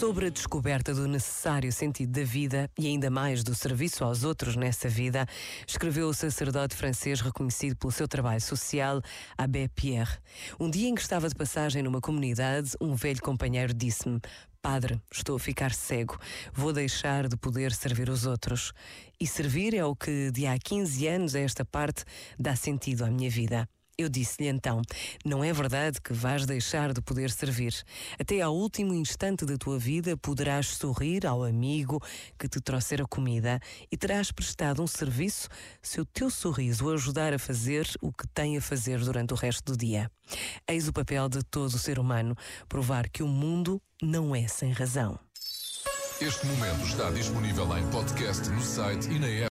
Sobre a descoberta do necessário sentido da vida e ainda mais do serviço aos outros nessa vida, escreveu o sacerdote francês reconhecido pelo seu trabalho social, Abbé Pierre. Um dia em que estava de passagem numa comunidade, um velho companheiro disse-me: Padre, estou a ficar cego, vou deixar de poder servir os outros. E servir é o que, de há 15 anos a esta parte, dá sentido à minha vida. Eu disse-lhe então: Não é verdade que vais deixar de poder servir. Até ao último instante da tua vida poderás sorrir ao amigo que te trouxer a comida e terás prestado um serviço se o teu sorriso ajudar a fazer o que tem a fazer durante o resto do dia. Eis o papel de todo o ser humano: provar que o mundo não é sem razão. Este momento está disponível em podcast no site e na app.